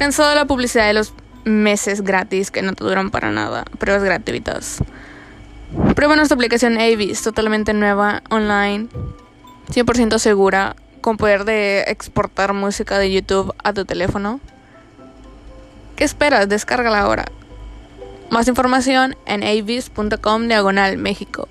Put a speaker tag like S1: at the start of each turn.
S1: Cansado de la publicidad de los meses gratis que no te duran para nada, pruebas gratuitas. Prueba nuestra aplicación Avis, totalmente nueva, online, 100% segura, con poder de exportar música de YouTube a tu teléfono. ¿Qué esperas? Descárgala ahora. Más información en avis.com diagonal México.